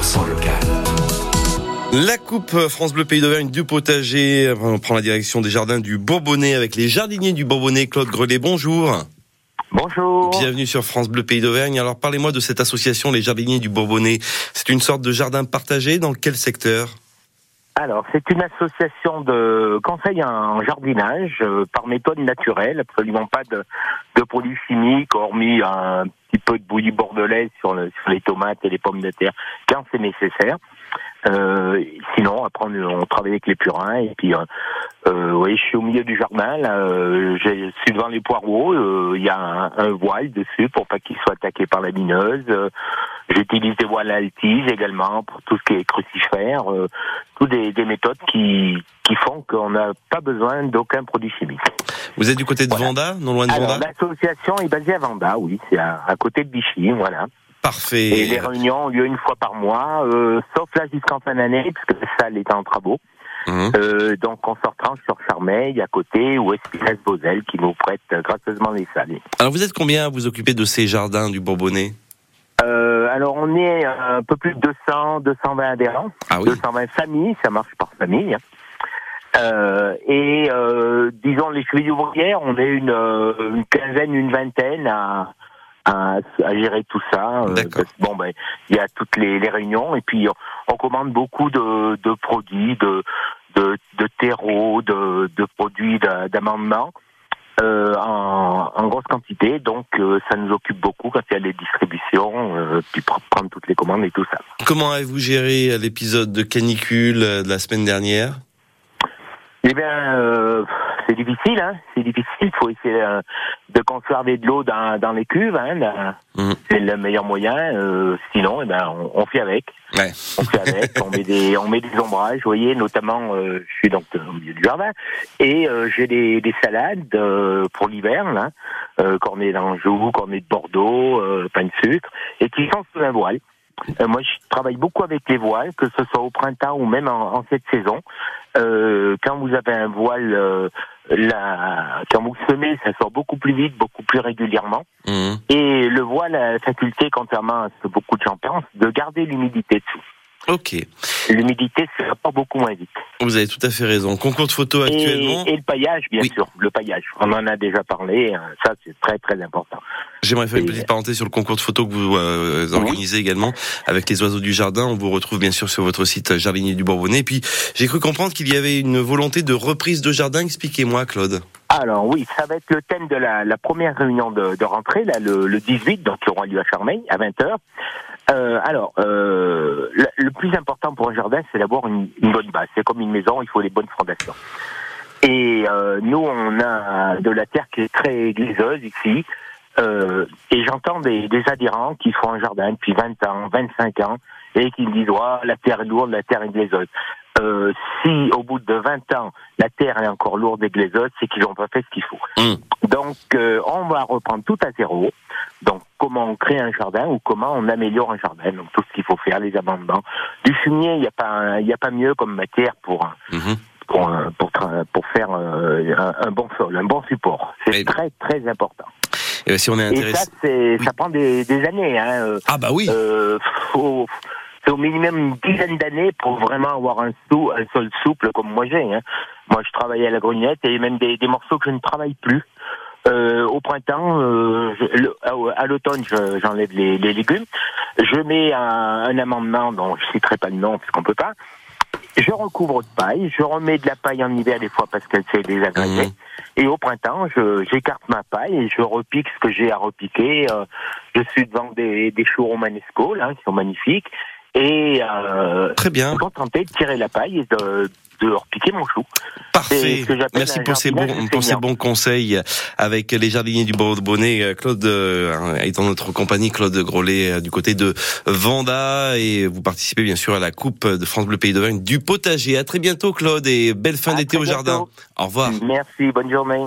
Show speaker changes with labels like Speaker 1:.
Speaker 1: 100% local.
Speaker 2: La coupe France Bleu Pays d'Auvergne du potager on prend la direction des jardins du Bourbonnais avec les jardiniers du Bourbonnais. Claude Grelet, bonjour.
Speaker 3: Bonjour.
Speaker 2: Bienvenue sur France Bleu Pays d'Auvergne. Alors parlez-moi de cette association Les Jardiniers du Bourbonnais. C'est une sorte de jardin partagé dans quel secteur?
Speaker 3: Alors, c'est une association de conseil en jardinage euh, par méthode naturelle, absolument pas de, de produits chimiques, hormis un peu de bouillie bordelaise sur, le- sur les tomates et les pommes de terre quand c'est nécessaire. Euh, sinon, après, on, travaille avec les purins et puis, euh, euh, oui, je suis au milieu du jardin. Là, euh, je suis devant les poireaux. euh, Il y a un, un voile dessus pour pas qu'ils soient attaqués par la mineuse. J'utilise des voiles tige également pour tout ce qui est crucifère. Euh, toutes des, des méthodes qui, qui font qu'on n'a pas besoin d'aucun produit chimique.
Speaker 2: Vous êtes du côté de
Speaker 3: Voilà.
Speaker 2: Vanda, non loin de
Speaker 3: Alors,
Speaker 2: Vanda
Speaker 3: l'association est basée à Vanda, oui, c'est à, à côté de Vichy, voilà.
Speaker 2: Parfait.
Speaker 3: Et les réunions ont lieu une fois par mois, euh, sauf là jusqu'en fin d'année, puisque la salle est en travaux.
Speaker 2: Mhm.
Speaker 3: Euh, donc on se retranche sur Charmeil, à côté, ou Espinasse-Beauzel, qui nous prête gracieusement les salles.
Speaker 2: Alors vous êtes combien à vous occuper de ces jardins du Bourbonnais?
Speaker 3: Euh, alors on est un peu plus de 200, 220 adhérents,
Speaker 2: Ah oui
Speaker 3: 220 familles, ça marche par famille. Euh, et euh, disons les chevilles ouvrières, on est une, euh, une quinzaine, une vingtaine à, à, à gérer tout ça. Euh, parce bon ben il y a toutes les, les réunions et puis on, on commande beaucoup de, de produits, de, de, de terreau, de, de produits d'a- d'amendement. Euh, en, en grosse quantité, donc euh, ça nous occupe beaucoup quand il y a les distributions, euh, puis pr- prendre toutes les commandes et tout ça.
Speaker 2: Comment avez-vous géré l'épisode de canicule euh, de la semaine dernière?
Speaker 3: Eh bien, euh, c'est difficile, hein. C'est difficile. Il faut essayer euh, de conserver de l'eau dans, dans les cuves. Hein.
Speaker 2: Mhm.
Speaker 3: C'est le meilleur moyen. euh, sinon, eh ben, on, on fait avec.
Speaker 2: Ouais.
Speaker 3: On fait avec. on met des, on met des ombrages. Vous voyez, notamment, euh, je suis donc au milieu du jardin et euh, j'ai des, des salades euh, pour l'hiver, là. Euh, cornets d'Anjou, cornets de Bordeaux, euh, pain de sucre, et qui sont sous un voile. Euh, moi, je travaille beaucoup avec les voiles, que ce soit au printemps ou même en, en cette saison. Euh, quand vous avez un voile, euh, la, quand vous semez, ça sort beaucoup plus vite, beaucoup plus régulièrement.
Speaker 2: Mhm.
Speaker 3: Et le voile a la faculté, contrairement à ce que beaucoup de gens pensent, de garder l'humidité dessous.
Speaker 2: Ok.
Speaker 3: L'humidité se pas beaucoup moins vite.
Speaker 2: Vous avez tout à fait raison. Concours de photos actuellement.
Speaker 3: Et, et le paillage, bien
Speaker 2: Oui.
Speaker 3: sûr. Le paillage. On en a déjà parlé. hein. Ça, c'est très, très important.
Speaker 2: J'aimerais faire une
Speaker 3: Et-
Speaker 2: petite parenthèse sur le concours de photos que vous euh, organisez également avec les oiseaux du jardin. On vous retrouve bien sûr sur votre site euh, Jardinier du Bourbonnais. Et puis j'ai cru comprendre qu'il y avait une volonté de reprise de jardin. Expliquez-moi, Claude.
Speaker 3: Alors oui, ça va être le thème de la, la première réunion de, de rentrée, là, le, le 18, donc qui aura lieu à Charmeil, à 20h. Euh, alors, euh, le, le plus important pour un jardin, c'est d'avoir une, une bonne base. C'est comme une maison, il faut les bonnes fondations. Et euh, nous, on a de la terre qui est très gléseuse ici. Euh, et j'entends des, des adhérents qui font un jardin depuis 20 ans, 25 ans, et qui me disent oh, la terre est lourde, la terre est gléseuse. Euh, si au bout de 20 ans, la terre est encore lourde et gléseuse, c'est qu'ils n'ont pas fait ce qu'il faut.
Speaker 2: Mm.
Speaker 3: Donc, on va reprendre tout à zéro. Donc, comment on crée un jardin ou comment on améliore un jardin? Donc, tout ce qu'il faut faire, les amendements. Du fumier, il n'y a pas, il n'y a pas mieux comme matière pour
Speaker 2: Mhm.
Speaker 3: pour pour, faire euh, un, un bon sol, un bon support. C'est
Speaker 2: Mais-
Speaker 3: très très important.
Speaker 2: Et ben, si on est
Speaker 3: Et ça,
Speaker 2: intéressé.
Speaker 3: c'est,
Speaker 2: Oui.
Speaker 3: ça prend des, des années. Hein. euh,
Speaker 2: Ah bah oui.
Speaker 3: euh, faut, c'est au minimum une dizaine d'années pour vraiment avoir un, sou, un sol souple comme moi j'ai. Hein. Moi, je travaille à la grognette et même des, des morceaux que je ne travaille plus. Euh, au printemps, euh, je- le- à, à l'automne, je- j'enlève les, les légumes. Je mets un, un amendement dont je citerai pas le nom parce qu'on peut pas. Je recouvre de paille, je remets de la paille en hiver des fois parce qu'elle s'est désagrégée.
Speaker 2: Mhm.
Speaker 3: Et au printemps, je, j'écarte ma paille et je repique ce que j'ai à repiquer. Euh, je suis devant des, des choux romanesco, là, qui sont magnifiques. Et euh,
Speaker 2: Très bien.
Speaker 3: contenté de tirer la paille et de, de repiquer mon chou.
Speaker 2: Parfait.
Speaker 3: ce
Speaker 2: Merci pour ces, bons, pour ces bons conseils avec les jardiniers du Bourbonnais. Euh, Claude euh, est en notre compagnie, Claude Grolet euh, du côté de Vanda et vous participez bien sûr à la Coupe de France Bleu Pays d'Auvergne du potager. À très bientôt Claude et belle fin d'été au jardin. Au revoir.
Speaker 3: Merci, bonne journée.